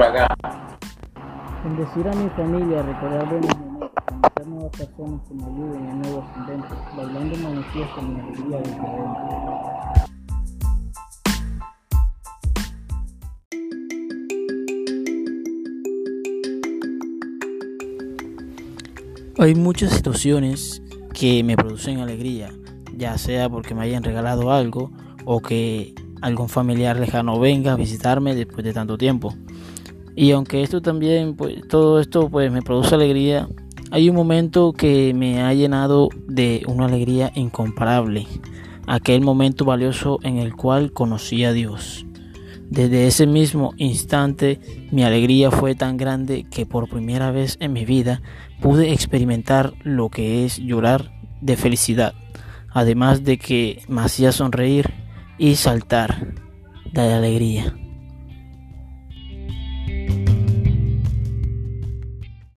por acá. Bendecir a mi familia, recordar buenos momentos, conocer nuevas personas que me ayuden en nuevos inventos, bailando manifiesto mi alegría desde dentro. Hay muchas situaciones que me producen alegría, ya sea porque me hayan regalado algo o que algún familiar lejano venga a visitarme después de tanto tiempo. Y aunque esto también, pues todo esto pues me produce alegría, hay un momento que me ha llenado de una alegría incomparable, aquel momento valioso en el cual conocí a Dios. Desde ese mismo instante mi alegría fue tan grande que por primera vez en mi vida pude experimentar lo que es llorar de felicidad, además de que me hacía sonreír y saltar de alegría.